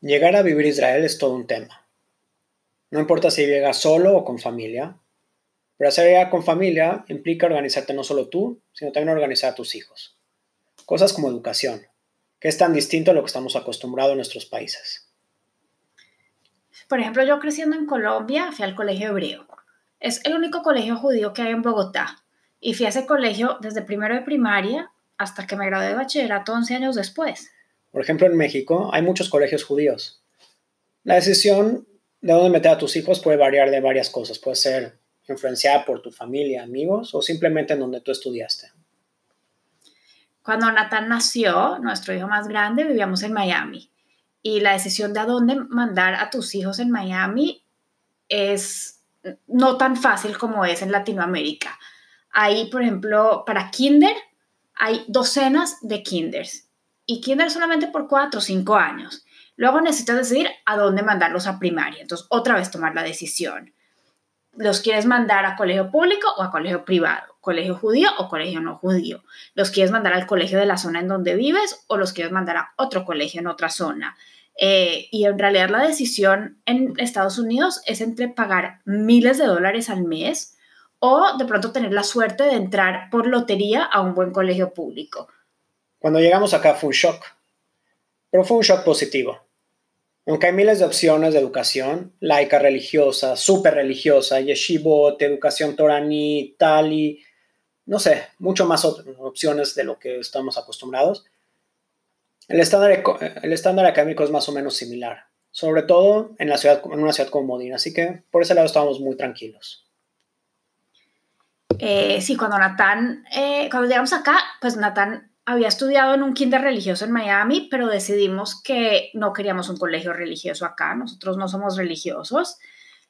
Llegar a vivir Israel es todo un tema. No importa si llegas solo o con familia, pero hacer con familia implica organizarte no solo tú, sino también organizar a tus hijos. Cosas como educación, que es tan distinto a lo que estamos acostumbrados en nuestros países. Por ejemplo, yo creciendo en Colombia fui al colegio hebreo. Es el único colegio judío que hay en Bogotá. Y fui a ese colegio desde primero de primaria hasta que me gradué de bachillerato 11 años después. Por ejemplo, en México hay muchos colegios judíos. La decisión de dónde meter a tus hijos puede variar de varias cosas. Puede ser influenciada por tu familia, amigos o simplemente en donde tú estudiaste. Cuando Nathan nació, nuestro hijo más grande, vivíamos en Miami. Y la decisión de a dónde mandar a tus hijos en Miami es no tan fácil como es en Latinoamérica. Ahí, por ejemplo, para kinder, hay docenas de kinders y kinder solamente por cuatro o cinco años. Luego necesitas decidir a dónde mandarlos a primaria. Entonces, otra vez tomar la decisión. ¿Los quieres mandar a colegio público o a colegio privado? ¿Colegio judío o colegio no judío? ¿Los quieres mandar al colegio de la zona en donde vives o los quieres mandar a otro colegio en otra zona? Eh, y en realidad la decisión en Estados Unidos es entre pagar miles de dólares al mes o de pronto tener la suerte de entrar por lotería a un buen colegio público. Cuando llegamos acá fue un shock, pero fue un shock positivo. Aunque hay miles de opciones de educación, laica religiosa, súper religiosa, yeshivot, educación toraní, tali, no sé, mucho más opciones de lo que estamos acostumbrados. El estándar, el estándar académico es más o menos similar, sobre todo en, la ciudad, en una ciudad como Modena, así que por ese lado estábamos muy tranquilos. Eh, sí, cuando Natán, eh, cuando llegamos acá, pues Natán había estudiado en un kinder religioso en Miami, pero decidimos que no queríamos un colegio religioso acá, nosotros no somos religiosos.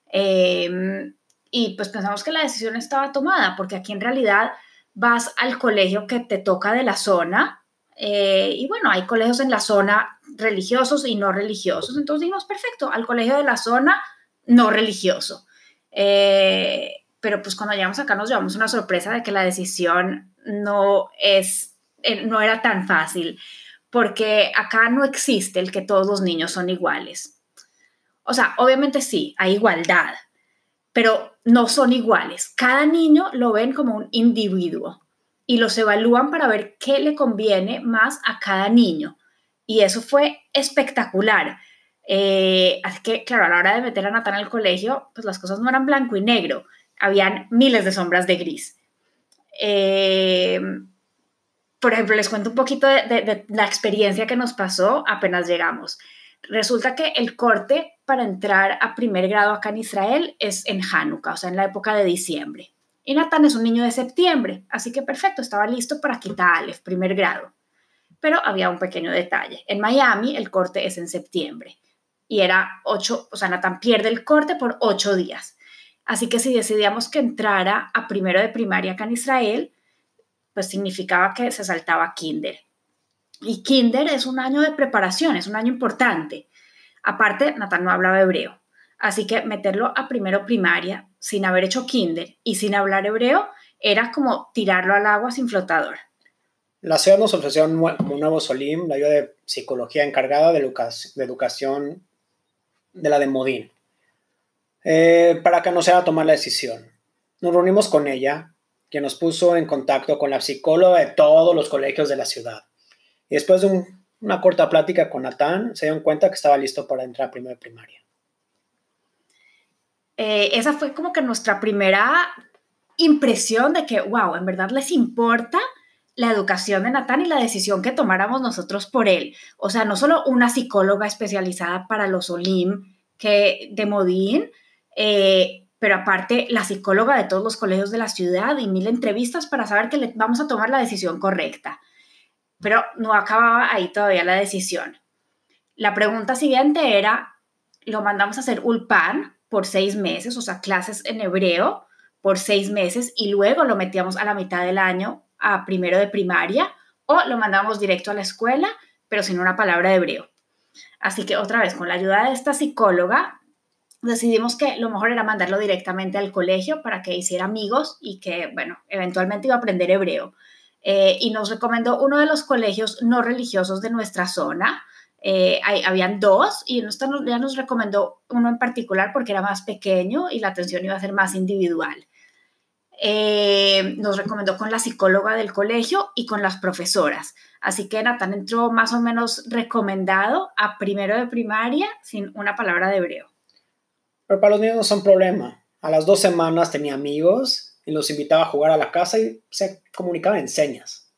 Em, y pues pensamos que la decisión estaba tomada, porque aquí en realidad vas al colegio que te toca de la zona, eh, y bueno, hay colegios en la zona religiosos y no religiosos, entonces dijimos, perfecto, al colegio de la zona no religioso. Eh, pero pues cuando llegamos acá nos llevamos una sorpresa de que la decisión no es eh, no era tan fácil, porque acá no existe el que todos los niños son iguales. O sea, obviamente sí, hay igualdad, pero no son iguales. Cada niño lo ven como un individuo y los evalúan para ver qué le conviene más a cada niño. Y eso fue espectacular. Eh, así que, claro, a la hora de meter a Natán al colegio, pues las cosas no eran blanco y negro, habían miles de sombras de gris. Eh, por ejemplo, les cuento un poquito de, la experiencia que nos pasó apenas llegamos. Resulta que el corte para entrar a primer grado acá en Israel es en Hanukkah, o sea, en la época de diciembre. Y Nathan es un niño de septiembre, así que perfecto, estaba listo para quitar Aleph, primer grado. Pero había un pequeño detalle. En Miami el corte es en septiembre y era ocho, o sea, Nathan pierde el corte por ocho días. Así que si decidíamos que entrara a primero de primaria acá en Israel, pues significaba que se saltaba kinder. Y kinder es un año de preparación, es un año importante. Aparte, Natán no hablaba hebreo, así que meterlo a primero primaria sin haber hecho kinder y sin hablar hebreo era como tirarlo al agua sin flotador. La ciudad nos ofreció un nuevo Solim, la ayuda de psicología encargada de, educación de la de Modín, eh, para que nos sea tomar la decisión. Nos reunimos con ella que nos puso en contacto con la psicóloga de todos los colegios de la ciudad. Y después de una corta plática con Natán, se dieron cuenta que estaba listo para entrar a primero primaria. Eh, esa fue como que nuestra primera impresión de que, wow, en verdad les importa la educación de Natán y la decisión que tomáramos nosotros por él. O sea, no solo una psicóloga especializada para los OLIM que, de Modín, eh, pero aparte la psicóloga de todos los colegios de la ciudad y mil entrevistas para saber que vamos a tomar la decisión correcta. Pero no acababa ahí todavía la decisión. La pregunta siguiente era, lo mandamos a hacer ulpan por seis meses, o sea, clases en hebreo por seis meses y luego lo metíamos a la mitad del año a primero de primaria o lo mandamos directo a la escuela, pero sin una palabra de hebreo. Así que otra vez, con la ayuda de esta psicóloga, decidimos que lo mejor era mandarlo directamente al colegio para que hiciera amigos y que, bueno, eventualmente iba a aprender hebreo. Eh, y nos recomendó uno de los colegios no religiosos de nuestra zona. Eh, habían dos y ya nos recomendó uno en particular porque era más pequeño y la atención iba a ser más individual. Eh, nos recomendó con la psicóloga del colegio y con las profesoras. Así que Natán entró más o menos recomendado a primero de primaria sin una palabra de hebreo. Pero para los niños no es un problema. A las dos semanas tenía amigos y los invitaba a jugar a la casa y se comunicaba en señas.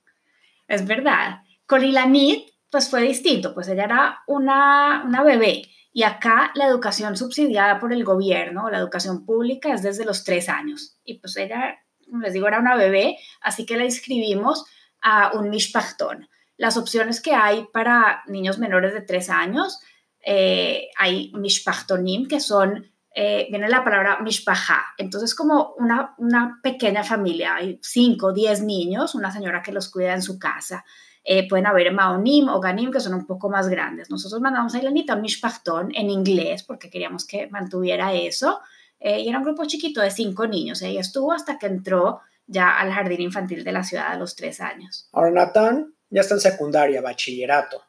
Es verdad. Con Ilanit, pues fue distinto, pues ella era una, una bebé y acá la educación subsidiada por el gobierno, la educación pública, es desde los tres años. Y pues ella, como les digo, era una bebé, así que la inscribimos a un mishpachtón. Las opciones que hay para niños menores de tres años, eh, hay mishpachtonim, que son, eh, viene la palabra mishpaha. Entonces, como una, una pequeña familia, hay cinco, diez niños, una señora que los cuida en su casa. Eh, pueden haber Maonim o Ganim, que son un poco más grandes. Nosotros mandamos a Ilanita un Mishpachtón en inglés porque queríamos que mantuviera eso. Eh, y era un grupo chiquito de cinco niños. Ella estuvo hasta que entró ya al jardín infantil de la ciudad a los tres años. Ahora Natán ya está en secundaria, bachillerato.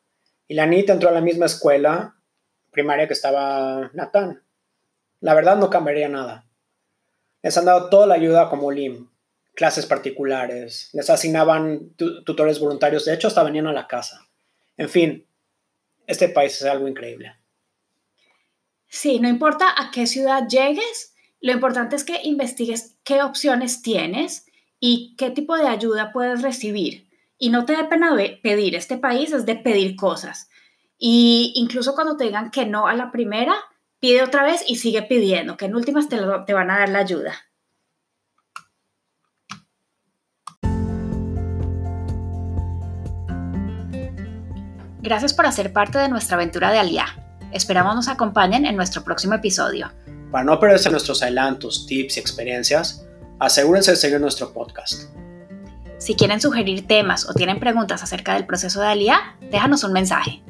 Y la entró a la misma escuela primaria que estaba Natán. La verdad no cambiaría nada. Les han dado toda la ayuda como Lim, clases particulares, les asignaban tutores voluntarios, de hecho hasta venían a la casa. En fin, este país es algo increíble. Sí, no importa a qué ciudad llegues, lo importante es que investigues qué opciones tienes y qué tipo de ayuda puedes recibir. Y no te dé pena pedir, este país es de pedir cosas. Y incluso cuando te digan que no a la primera, pide otra vez y sigue pidiendo, que en últimas te, te van a dar la ayuda. Gracias por hacer parte de nuestra aventura de Aliá. Esperamos nos acompañen en nuestro próximo episodio. Para no perderse nuestros adelantos, tips y experiencias, asegúrense de seguir nuestro podcast. Si quieren sugerir temas o tienen preguntas acerca del proceso de Aliá, déjanos un mensaje.